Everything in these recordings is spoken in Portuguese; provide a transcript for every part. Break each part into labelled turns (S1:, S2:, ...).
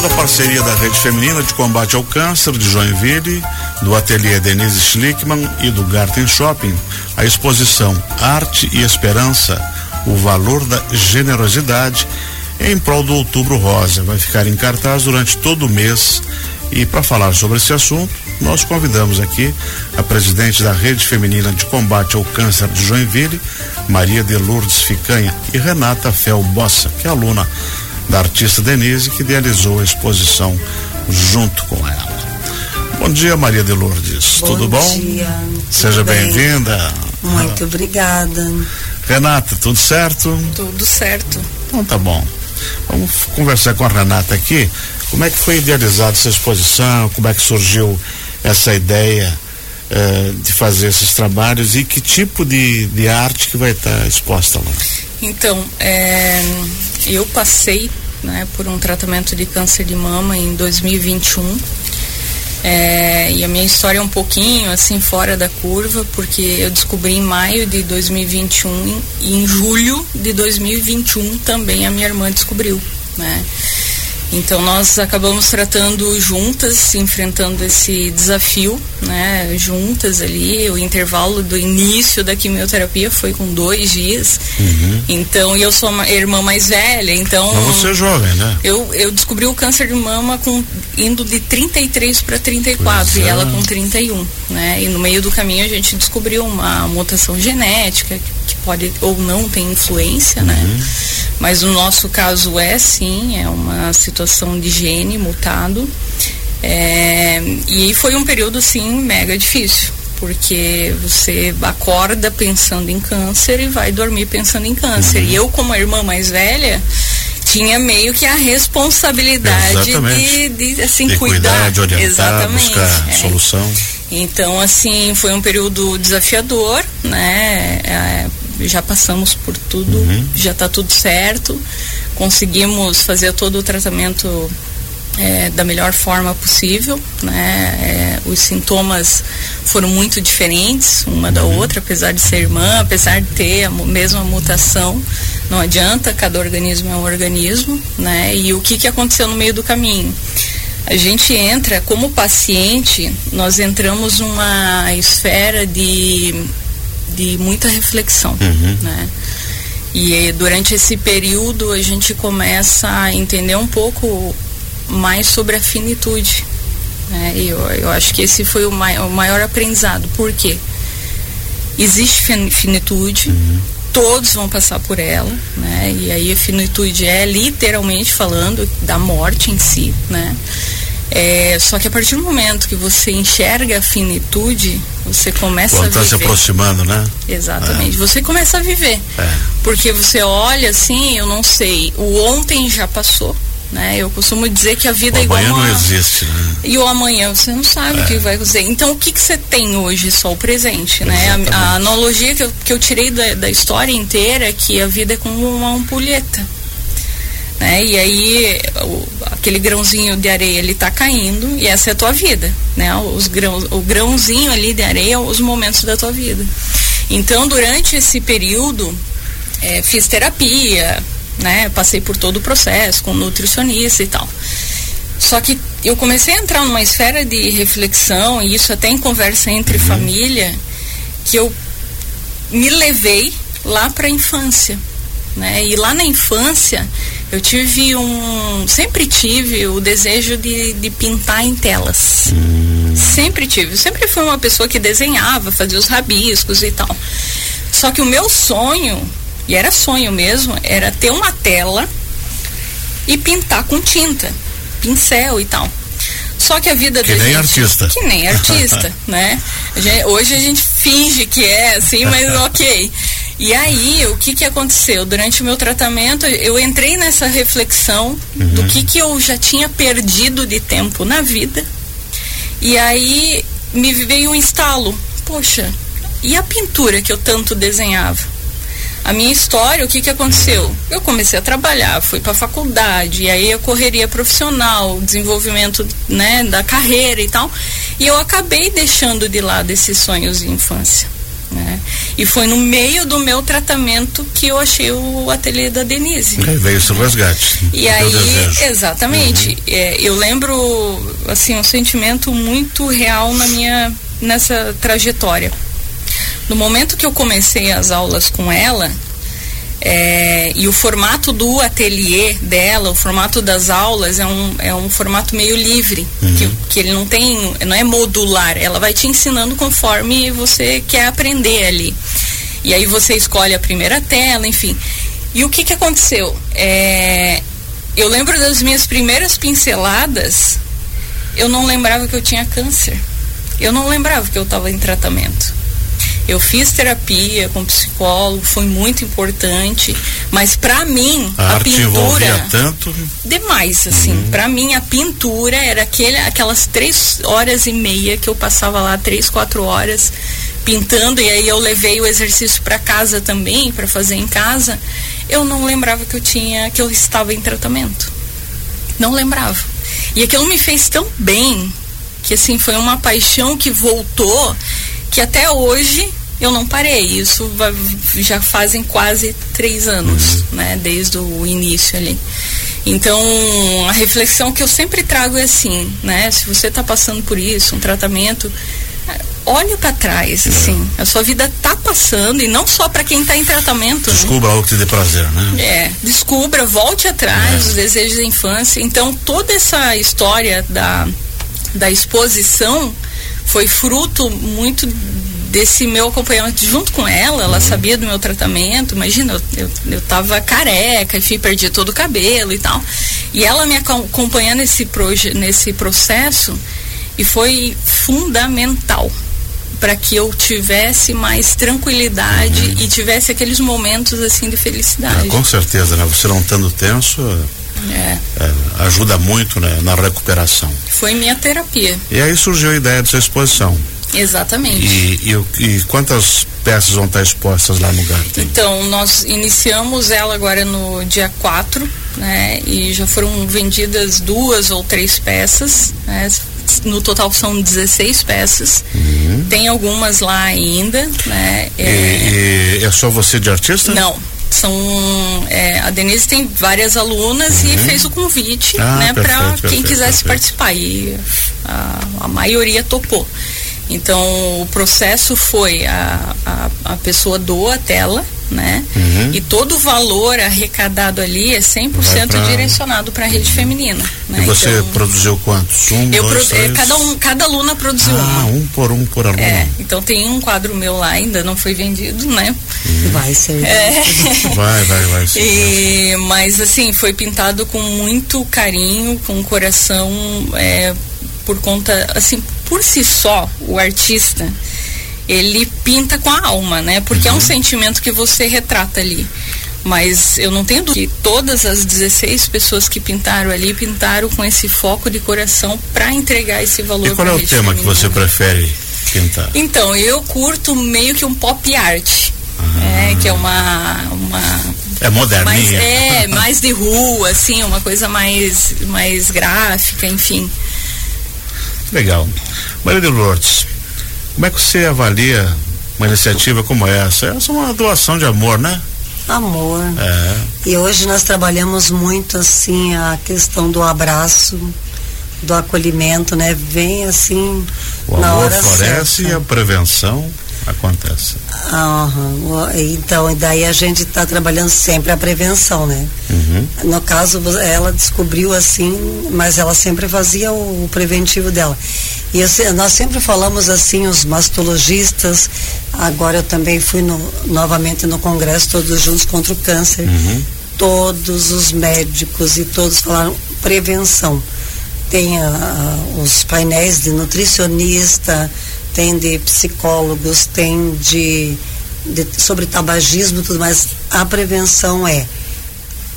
S1: toda a parceria da Rede Feminina de Combate ao Câncer de Joinville, do ateliê Denise Schlickman e do Garten Shopping, a exposição Arte e Esperança, o valor da generosidade em prol do Outubro Rosa. Vai ficar em cartaz durante todo o mês. E para falar sobre esse assunto, nós convidamos aqui a presidente da Rede Feminina de Combate ao Câncer de Joinville, Maria de Lourdes Ficanha, e Renata Fel Bossa, que é aluna da artista Denise, que idealizou a exposição junto com ela. Bom dia, Maria de Lourdes.
S2: Bom
S1: Tudo bom?
S2: Dia,
S1: Seja bem-vinda.
S2: Muito obrigada.
S1: Renata, tudo certo?
S3: Tudo certo.
S1: Então tá bom. Vamos conversar com a Renata aqui. Como é que foi idealizada essa exposição? Como é que surgiu essa ideia eh, de fazer esses trabalhos e que tipo de, de arte que vai estar exposta lá?
S3: Então, é, eu passei né, por um tratamento de câncer de mama em 2021. É, e a minha história é um pouquinho assim fora da curva, porque eu descobri em maio de 2021 e em julho de 2021 também a minha irmã descobriu, né? Então nós acabamos tratando juntas, enfrentando esse desafio, né? Juntas ali, o intervalo do início da quimioterapia foi com dois dias.
S1: Uhum.
S3: Então, e eu sou a irmã mais velha, então.
S1: Mas você é jovem, né?
S3: Eu, eu descobri o câncer de mama com, indo de 33 para 34
S1: Pois
S3: e
S1: é.
S3: ela com 31, né? E no meio do caminho a gente descobriu uma mutação genética que, pode ou não ter influência, né? Mas no nosso caso é sim, é uma situação de gene mutado. É, e foi um período assim mega difícil, porque você acorda pensando em câncer e vai dormir pensando em câncer. E eu, como a irmã mais velha, tinha meio que a responsabilidade de, de assim
S1: de
S3: cuidar,
S1: cuidar, de orientar,
S3: exatamente.
S1: buscar
S3: é.
S1: solução.
S3: Então, assim, foi um período desafiador, né? É, já passamos por tudo,
S1: Uhum.
S3: já está tudo certo. Conseguimos fazer todo o tratamento é, da melhor forma possível, né? É, os sintomas foram muito diferentes uma da outra, apesar de ser irmã, apesar de ter a mesma mutação, não adianta, cada organismo é um organismo, né? E o que que aconteceu no meio do caminho? A gente entra, como paciente, nós entramos numa esfera de, de muita reflexão,
S1: Uhum.
S3: né? E eh, durante esse período a gente começa a entender um pouco mais sobre a finitude. Né? E eu, eu acho que esse foi o, mai, o maior aprendizado. Por quê? Existe fin- finitude, todos vão passar por ela, né? E aí a finitude é literalmente falando da morte em si, né? É, só que a partir do momento que você enxerga a finitude, você começa
S1: Quando
S3: a
S1: está
S3: viver.
S1: se aproximando, né?
S3: Exatamente. Você começa a viver.
S1: É.
S3: Porque você olha assim, eu não sei, o ontem já passou, né? Eu costumo dizer que a vida
S1: O
S3: é igual
S1: amanhã
S3: uma...
S1: não existe, né?
S3: E o amanhã você não sabe o que vai acontecer. Então o que, que você tem hoje? Só o presente, né? A, a analogia que eu, que eu tirei da, da história inteira é que a vida é como uma ampulheta. Né? E aí o- aquele grãozinho de areia ele tá caindo e essa é a tua vida, né? Os grãos, o grãozinho ali de areia, os momentos da tua vida. Então durante esse período eh, fiz terapia, né? Passei por todo o processo com nutricionista e tal. Só que eu comecei a entrar numa esfera de reflexão e isso até em conversa entre família que eu me levei lá para a infância, né? E lá na infância eu tive um, sempre tive o desejo de, de pintar em telas. Sempre tive. Sempre fui uma pessoa que desenhava, fazia os rabiscos e tal. Só que o meu sonho, e era sonho mesmo, era ter uma tela e pintar com tinta, pincel e tal. Só que a vida
S1: Que
S3: da
S1: nem
S3: gente,
S1: artista.
S3: Que nem artista, né? A gente- hoje a gente finge que é assim, mas ok. E aí, o que que aconteceu? Durante o meu tratamento, eu entrei nessa reflexão do que que eu já tinha perdido de tempo na vida. E aí me veio um estalo. Poxa, e a pintura que eu tanto desenhava? A minha história, o que que aconteceu? Eu comecei a trabalhar, fui para a faculdade, e aí a correria profissional, desenvolvimento, né, da carreira e tal, e eu acabei deixando de lado esses sonhos de infância? E foi no meio do meu tratamento que eu achei o ateliê da Denise.
S1: Aí veio esse resgate.
S3: E aí, desejo. exatamente. Uhum. É, eu lembro, assim, um sentimento muito real na minha, nessa trajetória. No momento que eu comecei as aulas com ela, é, e o formato do ateliê dela, o formato das aulas é um, é um formato meio livre, uhum. que, que ele não tem, não é modular, ela vai te ensinando conforme você quer aprender ali. E aí você escolhe a primeira tela, enfim. E o que que aconteceu? É, eu lembro das minhas primeiras pinceladas, eu não lembrava que eu tinha câncer. Eu não lembrava que eu estava em tratamento. Eu fiz terapia com psicólogo, foi muito importante, mas para mim
S1: a,
S3: a pintura
S1: tanto
S3: demais assim. Uhum. Para mim a pintura era aquele, aquelas três horas e meia que eu passava lá três quatro horas pintando e aí eu levei o exercício para casa também para fazer em casa. Eu não lembrava que eu tinha que eu estava em tratamento. Não lembrava. E aquilo me fez tão bem que assim foi uma paixão que voltou que até hoje eu não parei. Isso já fazem quase três anos, uhum. né? Desde o início ali. Então, a reflexão que eu sempre trago é assim, né? Se você está passando por isso, um tratamento, olhe para trás, é. assim. A sua vida está passando e não só para quem está em tratamento.
S1: Né? Descubra né? algo que te dê prazer, né?
S3: É, descubra, volte atrás, é. os desejos da infância. Então, toda essa história da, da exposição foi fruto muito desse meu acompanhamento junto com ela, ela uhum. sabia do meu tratamento, imagina, eu, eu, eu tava careca, enfim, perdi todo o cabelo e tal. E ela me acompanhando nesse, proje nesse processo e foi fundamental para que eu tivesse mais tranquilidade uhum. e tivesse aqueles momentos assim de felicidade.
S1: com certeza, né? Você não estando tenso, é. É, ajuda muito né, na recuperação.
S3: Foi minha terapia.
S1: E aí surgiu a ideia dessa exposição.
S3: Exatamente.
S1: E, e, e, quantas peças vão estar expostas lá no Garten?
S3: Então, nós iniciamos ela agora no dia 4, né? E já foram vendidas duas ou três peças, né? No total são 16 peças. Uhum. Tem algumas lá ainda, né?
S1: É... E, e é só você de artista?
S3: Não, são é, a Denise tem várias alunas uhum. e fez o convite ah, né para quem quisesse perfeito. participar e a, a maioria topou então o processo foi a, a, a pessoa doa a tela, né? Uhum. E todo o valor arrecadado ali é 100% pra... direcionado para a rede feminina. Né?
S1: E você então, produziu quantos? Um,
S3: eu
S1: dois,
S3: produ... cada, um, cada aluna produziu
S1: ah, um. um por um por aluna.
S3: É, então tem um quadro meu lá, ainda não foi vendido, né?
S2: Uhum. Vai ser. É.
S1: Vai, vai, vai. Sim,
S3: e, mas assim, foi pintado com muito carinho, com o coração é, por conta, assim, por si só, o artista, ele pinta com a alma, né? Porque uhum. é um uhum. sentimento que você retrata ali. Mas eu não tenho dúvida que todas as 16 pessoas que pintaram ali pintaram com esse foco de coração para entregar esse valor.
S1: E qual é o tema que você prefere pintar?
S3: Então, eu curto meio que um pop art. Ah. É, que é uma, uma
S1: é moderninha.
S3: Mais, é, mais de rua, assim, uma coisa mais, mais gráfica, enfim.
S1: Legal. Maria de Lourdes, como é que você avalia uma iniciativa como essa? Essa é uma doação de amor, né?
S2: Amor.
S1: É.
S2: E hoje nós trabalhamos muito assim a questão do abraço, do acolhimento, né? Vem assim
S1: o
S2: na
S1: amor floresce
S2: certa.
S1: e a prevenção acontece.
S2: Uhum. Então, daí a gente está trabalhando sempre a prevenção, né? Uhum. No caso, ela descobriu assim, mas ela sempre fazia o, preventivo dela. E eu, nós sempre falamos assim, os mastologistas, agora eu também fui no, novamente no congresso, todos juntos contra o câncer. Uhum. Todos os médicos e todos falaram prevenção. Tem uh, os painéis de nutricionista, tem de psicólogos, tem de, de sobre tabagismo e tudo mais. A prevenção é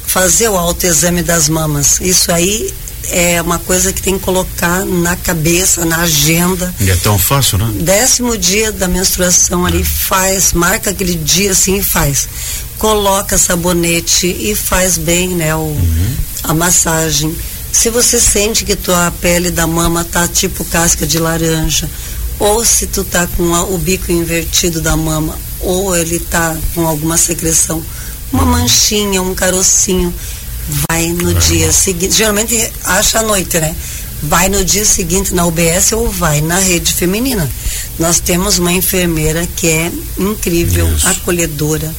S2: fazer o autoexame das mamas. Isso aí é uma coisa que tem que colocar na cabeça, na agenda.
S1: E é tão fácil, né?
S2: Décimo dia da menstruação ali faz, marca aquele dia assim e faz. Coloca sabonete e faz bem, né? O, uhum. A massagem. Se você sente que tua pele da mama tá tipo casca de laranja, ou se tu tá com a, o bico invertido da mama, ou ele tá com alguma secreção, uma manchinha, um carocinho, vai no dia seguinte. Geralmente acha à noite, né? Vai no dia seguinte na UBS ou vai na rede feminina. Nós temos uma enfermeira que é incrível, Isso. acolhedora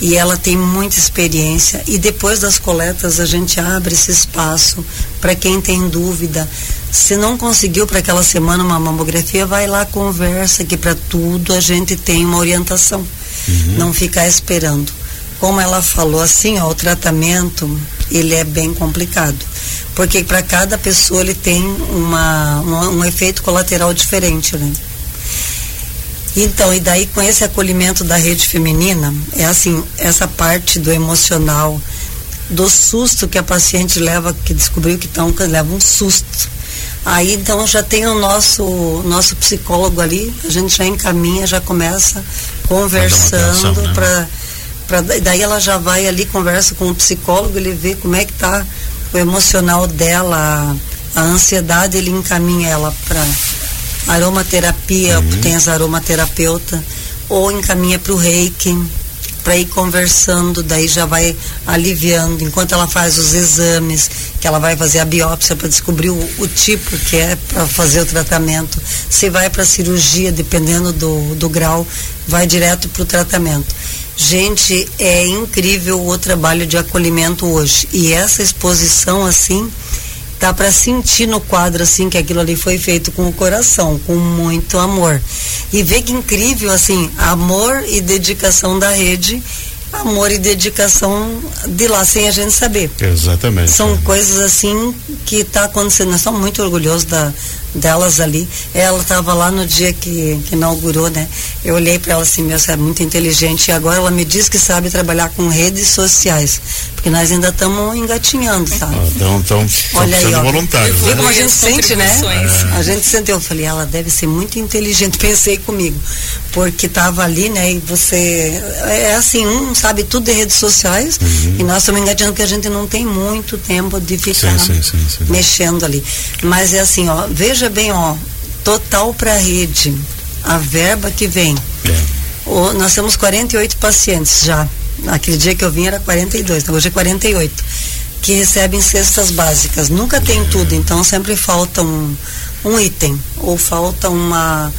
S2: e ela tem muita experiência. E depois das coletas a gente abre esse espaço para quem tem dúvida. Se não conseguiu para aquela semana uma mamografia vai lá conversa que para tudo a gente tem uma orientação. Uhum. não ficar esperando. Como ela falou assim ó, o tratamento ele é bem complicado. Porque para cada pessoa ele tem uma, uma um efeito colateral diferente né então, e daí com esse acolhimento da rede feminina, é assim, essa parte do emocional, do susto que a paciente leva, que descobriu que estão, leva um susto. Aí então já tem o nosso nosso psicólogo ali, a gente já encaminha, já começa conversando para né? daí ela já vai ali conversa com o psicólogo, ele vê como é que tá o emocional dela, a, a ansiedade, ele encaminha ela para aromaterapia, uhum. tem as aromaterapeuta, ou encaminha para o reiki, para ir conversando, daí já vai aliviando, enquanto ela faz os exames, que ela vai fazer a biópsia para descobrir o, o, tipo que é para fazer o tratamento. Se vai para cirurgia, dependendo do, do grau, vai direto para o tratamento. Gente, é incrível o trabalho de acolhimento hoje. E essa exposição, assim, dá para sentir no quadro assim que aquilo ali foi feito com o coração, com muito amor. E ver que incrível assim, amor e dedicação da rede, amor e dedicação de lá sem a gente saber.
S1: Exatamente.
S2: São coisas assim que está acontecendo. Nós estamos muito orgulhosos da delas ali. Ela estava lá no dia que, que inaugurou, né? Eu olhei para ela assim, meu, você é muito inteligente. E agora ela me diz que sabe trabalhar com redes sociais. Porque nós ainda estamos engatinhando, sabe?
S1: Ah, então, então
S2: Olha aí, ó.
S1: voluntário.
S2: Né? como a gente sente, né? É. A gente sente, eu falei, ela deve ser muito inteligente. Pensei comigo. Porque estava ali, né? E você. É assim, um sabe tudo de redes sociais. Uhum. E nós estamos engatinhando que a gente não tem muito tempo de ficar sim, sim, sim, mexendo ali. Mas é assim, ó, veja bem, ó, total para a rede, a verba que vem. É. O, nós temos 48 pacientes já. Aquele dia que eu vim era 42, então hoje é 48. Que recebem cestas básicas. Nunca tem tudo, então sempre falta um, um item, ou falta uma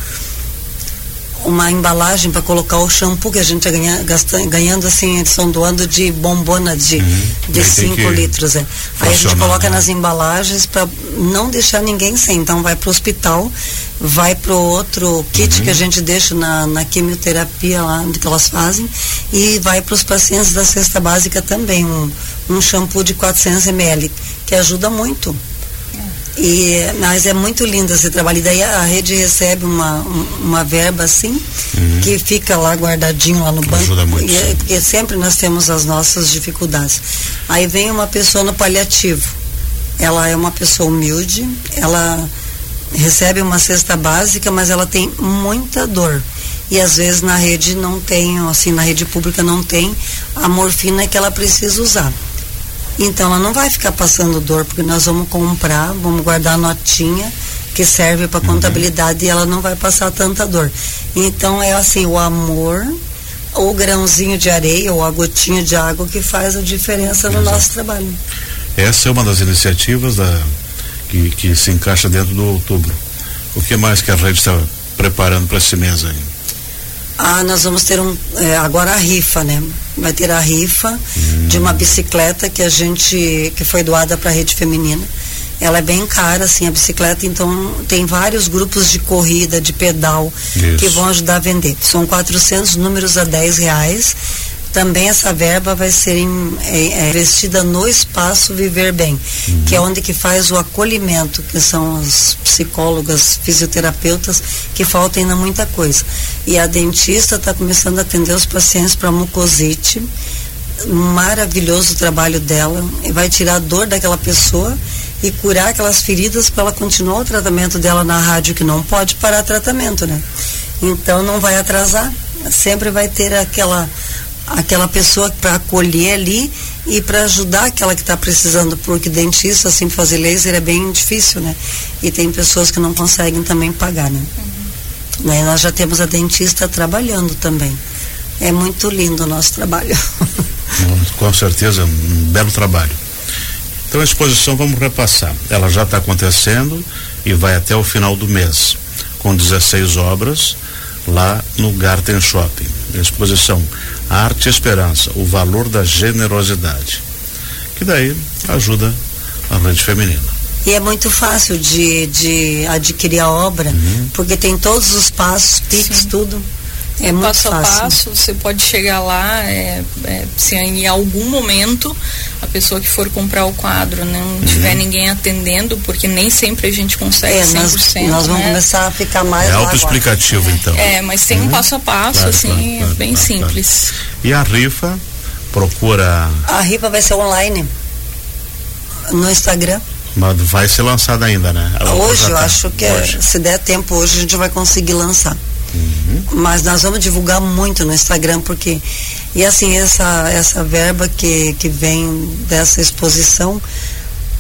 S2: uma embalagem para colocar o shampoo que a gente ganha, gasta, ganhando assim, eles estão doando de bombona de uhum. de 5 litros. É. Aí a gente coloca né? nas embalagens para não deixar ninguém sem. Então vai para o hospital, vai para o outro kit uhum. que a gente deixa na, na quimioterapia lá que elas fazem e vai para os pacientes da cesta básica também, um, um shampoo de 400 ml, que ajuda muito. E, mas é muito lindo esse trabalho. E daí a rede recebe uma, uma verba assim, uhum. que fica lá guardadinho lá no banco.
S1: Ajuda muito.
S2: E, porque sempre nós temos as nossas dificuldades. Aí vem uma pessoa no paliativo. Ela é uma pessoa humilde, ela recebe uma cesta básica, mas ela tem muita dor. E às vezes na rede não tem, assim, na rede pública não tem a morfina que ela precisa usar. Então ela não vai ficar passando dor, porque nós vamos comprar, vamos guardar a notinha que serve para uhum. contabilidade e ela não vai passar tanta dor. Então é assim, o amor, o grãozinho de areia ou a gotinha de água que faz a diferença no Exato. nosso trabalho.
S1: Essa é uma das iniciativas da, que, que se encaixa dentro do outubro. O que mais que a rede está preparando para esse mês aí?
S2: Ah, nós vamos ter um é, agora a rifa, né? Vai ter a rifa hum. de uma bicicleta que a gente que foi doada para a rede feminina. Ela é bem cara, assim, a bicicleta, então tem vários grupos de corrida, de pedal, Isso. que vão ajudar a vender. São 400 números a 10 reais também essa verba vai ser em, é, é, investida no espaço Viver Bem, uhum. que é onde que faz o acolhimento, que são as psicólogas, fisioterapeutas, que falta ainda muita coisa. E a dentista está começando a atender os pacientes para mucosite, maravilhoso o trabalho dela, e vai tirar a dor daquela pessoa e curar aquelas feridas para ela continuar o tratamento dela na rádio, que não pode parar tratamento, né? Então não vai atrasar, sempre vai ter aquela aquela pessoa para acolher ali e para ajudar aquela que está precisando, porque dentista, assim, fazer laser é bem difícil, né? E tem pessoas que não conseguem também pagar, né?
S3: Uhum.
S2: Né? Nós já temos a dentista trabalhando também. É muito lindo o nosso trabalho.
S1: Com certeza, um belo trabalho. Então a exposição vamos repassar. Ela já está acontecendo e vai até o final do mês, com 16 obras lá no Garten Shopping. exposição Arte e Esperança, o valor da generosidade. Que daí ajuda a rede feminina.
S2: E é muito fácil de, de adquirir a obra, uhum. porque tem todos os passos, PIX, tudo. É muito
S3: passo
S2: fácil.
S3: a passo, você pode chegar lá, é, é, se em algum momento a pessoa que for comprar o quadro não uhum. tiver ninguém atendendo, porque nem sempre a gente consegue é, 100%.
S2: Nós, nós vamos
S3: né?
S2: começar a ficar mais
S1: É autoexplicativo, então.
S3: É, mas tem uhum. um passo a passo, claro, assim, claro, claro, bem simples.
S1: E a rifa, procura...
S2: A rifa vai ser online, no Instagram.
S1: Mas vai ser lançada ainda, né?
S2: hoje, eu tá. acho que é, se der tempo hoje a gente vai conseguir lançar. Uhum. Mas nós vamos divulgar muito no Instagram, porque. E assim, essa, essa verba que, que vem dessa exposição,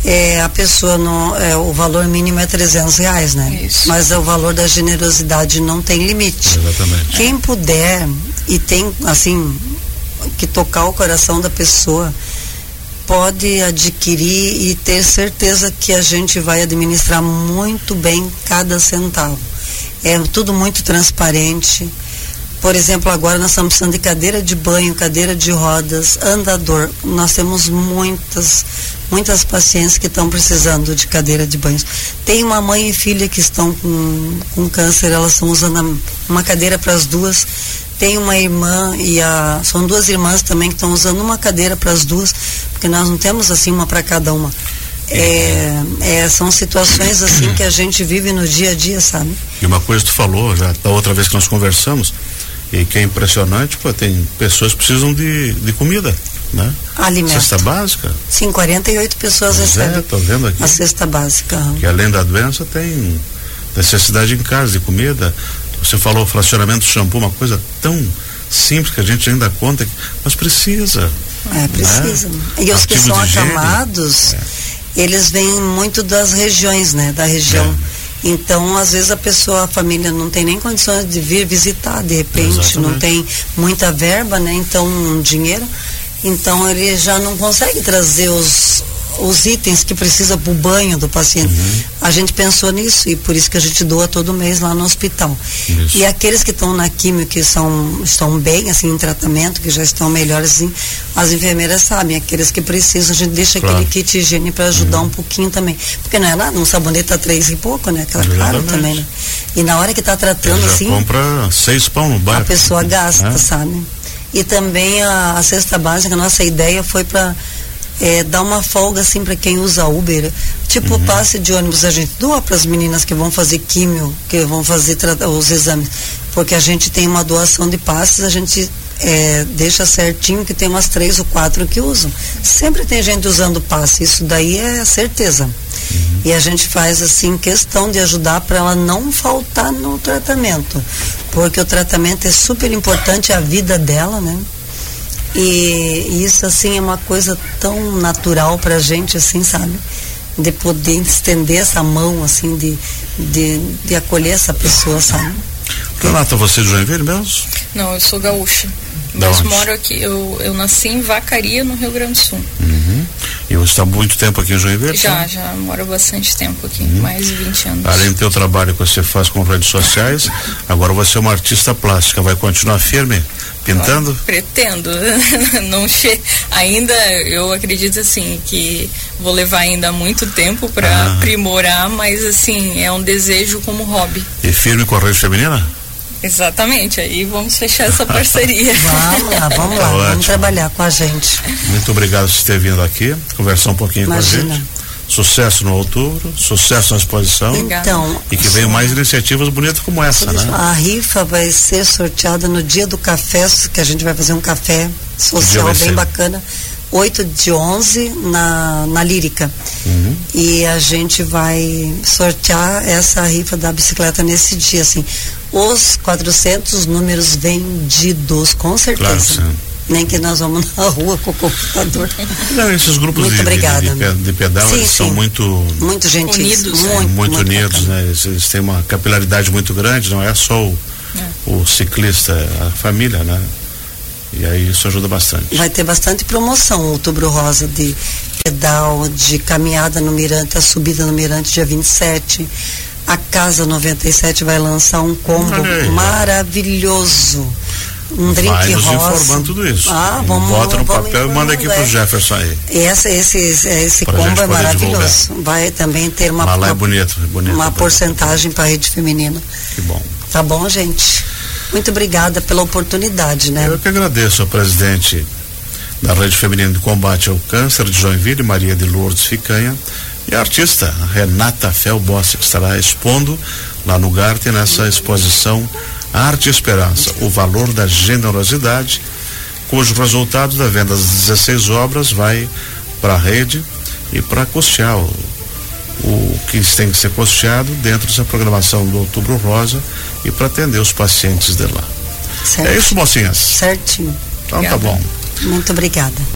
S2: é, a pessoa não. É, o valor mínimo é 300 reais, né? Isso. Mas é o valor da generosidade não tem limite.
S1: Exatamente.
S2: Quem puder e tem, assim, que tocar o coração da pessoa pode adquirir e ter certeza que a gente vai administrar muito bem cada centavo. É tudo muito transparente. Por exemplo, agora nós estamos precisando de cadeira de banho, cadeira de rodas, andador. Nós temos muitas, muitas pacientes que estão precisando de cadeira de banho. Tem uma mãe e filha que estão com, com câncer, elas estão usando uma cadeira para as duas tem uma irmã e a são duas irmãs também que estão usando uma cadeira para as duas, porque nós não temos assim uma para cada uma. É, é, são situações assim que a gente vive no dia a dia, sabe?
S1: E uma coisa que tu falou já da outra vez que nós conversamos e que é impressionante, pô, tem pessoas que precisam de, de comida, né?
S2: Alimento.
S1: Cesta básica?
S2: Sim, 48 pessoas pois recebem
S1: é, tô vendo aqui,
S2: a cesta básica.
S1: Que além da doença tem necessidade em casa de comida, você falou fracionamento de shampoo, uma coisa tão simples que a gente ainda conta, mas precisa.
S2: É, precisa. Né? E os que são acamados, é. Eles vêm muito das regiões, né? Da região. É. Então, às vezes a pessoa, a família não tem nem condições de vir visitar, de repente, Exatamente. não tem muita verba, né? Então, dinheiro. Então, ele já não consegue trazer os, os itens que precisa para o banho do paciente. Uhum. A gente pensou nisso e por isso que a gente doa todo mês lá no hospital. Isso. E aqueles que estão na química, que são, estão bem, assim, em tratamento, que já estão melhores, assim, as enfermeiras sabem, aqueles que precisam, a gente deixa claro. aquele kit higiene para ajudar uhum. um pouquinho também. Porque não é nada, um sabonete a três e pouco, né? Aquela caro também, né? E na hora que está tratando, assim.
S1: compra seis pão no bairro.
S2: A pessoa gasta, é. sabe? E também a, a cesta básica, a nossa ideia foi para é, dar uma folga assim para quem usa Uber. Tipo, uhum. passe de ônibus a gente doa para as meninas que vão fazer químio, que vão fazer os exames. Porque a gente tem uma doação de passes, a gente é, deixa certinho que tem umas três ou quatro que usam. Sempre tem gente usando passe, isso daí é certeza. Uhum. E a gente faz assim questão de ajudar para ela não faltar no tratamento. Porque o tratamento é super importante, a vida dela, né? E isso assim é uma coisa tão natural para a gente, assim, sabe? De poder estender essa mão, assim, de, de, de acolher essa pessoa, sabe?
S1: Renata, você é de Joinville mesmo?
S3: Não, eu sou gaúcha. Mas moro aqui, eu, eu nasci em Vacaria, no Rio Grande do Sul.
S1: Uhum. E você está há muito tempo aqui em Joinville?
S3: Já, já moro bastante tempo aqui, uhum. mais de 20 anos.
S1: Além do teu trabalho que você faz com redes sociais, agora você é uma artista plástica, vai continuar firme? Pintando?
S3: Pretendo. Não che... Ainda eu acredito assim que vou levar ainda muito tempo para ah. aprimorar, mas assim, é um desejo como hobby.
S1: E firme com a rede feminina?
S3: Exatamente, aí vamos fechar essa parceria.
S2: vamos lá, vamos lá, tá vamos trabalhar com a gente.
S1: Muito obrigado por ter vindo aqui, conversar um pouquinho Imagina. com a gente. Sucesso no outubro, sucesso na exposição.
S2: Então,
S1: e que venham mais iniciativas bonitas como essa, né?
S2: A rifa vai ser sorteada no dia do café, que a gente vai fazer um café social bem ser? bacana. 8 de 11 na, na Lírica. Uhum. E a gente vai sortear essa rifa da bicicleta nesse dia, assim. Os 400 números vendidos, com certeza.
S1: Claro, sim.
S2: Nem que nós vamos na rua com o computador.
S1: Não, esses grupos
S2: muito
S1: de,
S2: obrigada.
S1: de, de, pedal
S2: sim,
S1: eles
S2: sim.
S1: são muito
S2: muito gentis,
S3: unidos,
S2: muito,
S1: é, muito,
S2: muito
S1: unidos,
S2: bacana.
S1: né? Eles, eles têm uma capilaridade muito grande, não é só o,
S3: É.
S1: o ciclista, a família, né? E aí isso ajuda bastante.
S2: Vai ter bastante promoção, outubro rosa de pedal, de caminhada no Mirante, a subida no Mirante dia 27. A Casa 97 vai lançar um combo
S1: Olha
S2: maravilhoso. Um drink
S1: Vai nos
S2: rosa.
S1: informando tudo isso.
S2: Ah, vamos
S1: Bota no
S2: vamos
S1: papel e manda aqui pro. Jefferson aí.
S2: Esse, esse, esse, esse
S1: Pra
S2: combo é maravilhoso. Vai também ter uma,
S1: é
S2: uma,
S1: bonito, é bonito.
S2: uma
S1: é
S2: porcentagem para a rede feminina.
S1: Que bom.
S2: Tá bom, gente? Muito obrigada pela oportunidade, né?
S1: Eu que agradeço ao presidente da Rede Feminina de Combate ao Câncer de Joinville, Maria de Lourdes Ficanha, e a artista Renata Felbossi, que estará expondo lá no Garte nessa exposição Arte e Esperança, o valor da generosidade, cujo resultado da venda das 16 obras vai para a rede e para custear o, o que tem que ser custeado dentro dessa programação do Outubro Rosa e para atender os pacientes de lá.
S2: Certo.
S1: É isso, mocinhas.
S2: Certinho.
S1: Então tá
S3: Obrigada.
S1: bom.
S2: Muito obrigada.